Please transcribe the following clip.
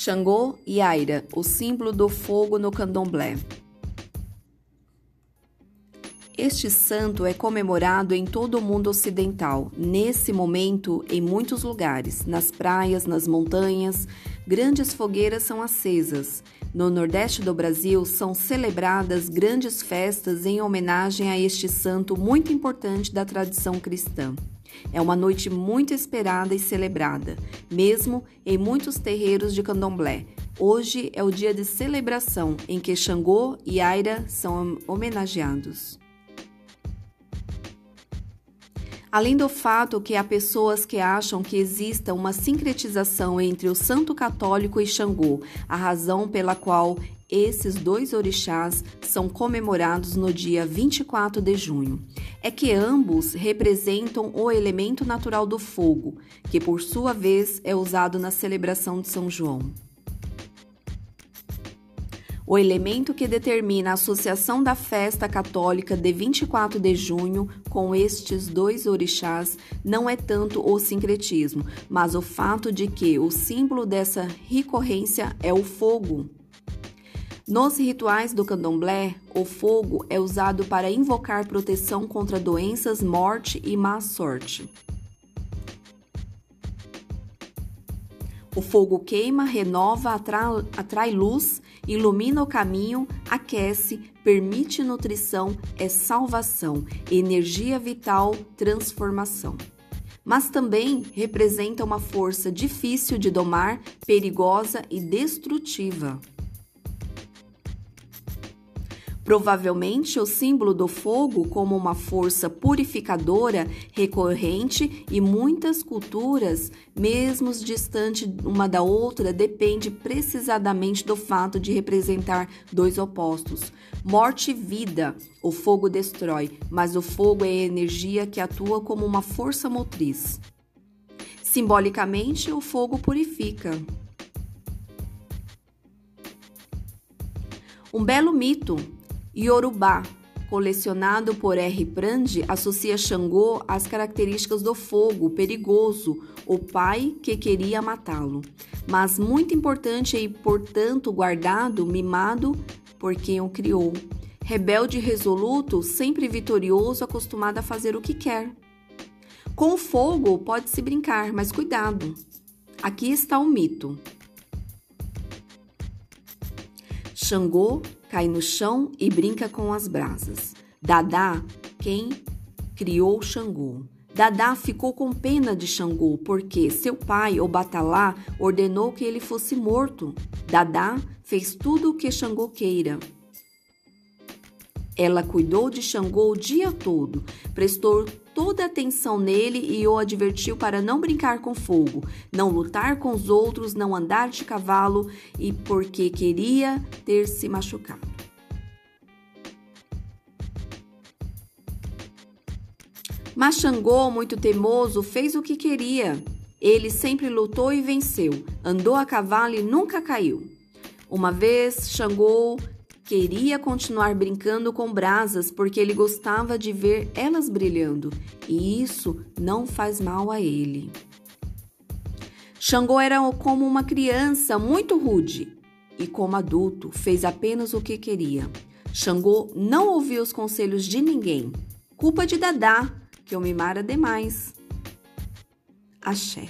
Xangô e Aira, o símbolo do fogo no candomblé. Este santo é comemorado em todo o mundo ocidental. Nesse momento, em muitos lugares, nas praias, nas montanhas, grandes fogueiras são acesas. No Nordeste do Brasil, são celebradas grandes festas em homenagem a este santo muito importante da tradição cristã. É uma noite muito esperada e celebrada, mesmo em muitos terreiros de candomblé. Hoje é o dia de celebração em que Xangô e Aira são homenageados. Além do fato que há pessoas que acham que exista uma sincretização entre o santo católico e Xangô, a razão pela qual esses dois orixás são comemorados no dia 24 de junho. É que ambos representam o elemento natural do fogo, que por sua vez é usado na celebração de São João. O elemento que determina a associação da festa católica de 24 de junho com estes dois orixás não é tanto o sincretismo, mas o fato de que o símbolo dessa recorrência é o fogo. Nos rituais do candomblé, o fogo é usado para invocar proteção contra doenças, morte e má sorte. O fogo queima, renova, atrai, atrai luz, ilumina o caminho, aquece, permite nutrição, é salvação, energia vital, transformação mas também representa uma força difícil de domar, perigosa e destrutiva. Provavelmente o símbolo do fogo como uma força purificadora recorrente e muitas culturas, mesmo distante uma da outra, depende precisamente do fato de representar dois opostos. Morte e vida. O fogo destrói, mas o fogo é a energia que atua como uma força motriz. Simbolicamente, o fogo purifica. Um belo mito Yorubá, colecionado por R. Prandi, associa Xangô às características do fogo perigoso, o pai que queria matá-lo. Mas muito importante e, portanto, guardado, mimado por quem o criou. Rebelde e resoluto, sempre vitorioso, acostumado a fazer o que quer. Com o fogo pode-se brincar, mas cuidado. Aqui está o mito. Xangô cai no chão e brinca com as brasas. Dadá, quem criou Xangô. Dadá ficou com pena de Xangô porque seu pai, o Batalá, ordenou que ele fosse morto. Dadá fez tudo o que Xangô queira. Ela cuidou de Xangô o dia todo, prestou toda a atenção nele e o advertiu para não brincar com fogo, não lutar com os outros, não andar de cavalo e porque queria ter se machucado. Mas Xangô, muito teimoso, fez o que queria. Ele sempre lutou e venceu, andou a cavalo e nunca caiu. Uma vez, Xangô Queria continuar brincando com brasas porque ele gostava de ver elas brilhando, e isso não faz mal a ele. Xangô era como uma criança muito rude e, como adulto, fez apenas o que queria. Xangô não ouviu os conselhos de ninguém. Culpa de Dadá, que o mimara demais. Axé.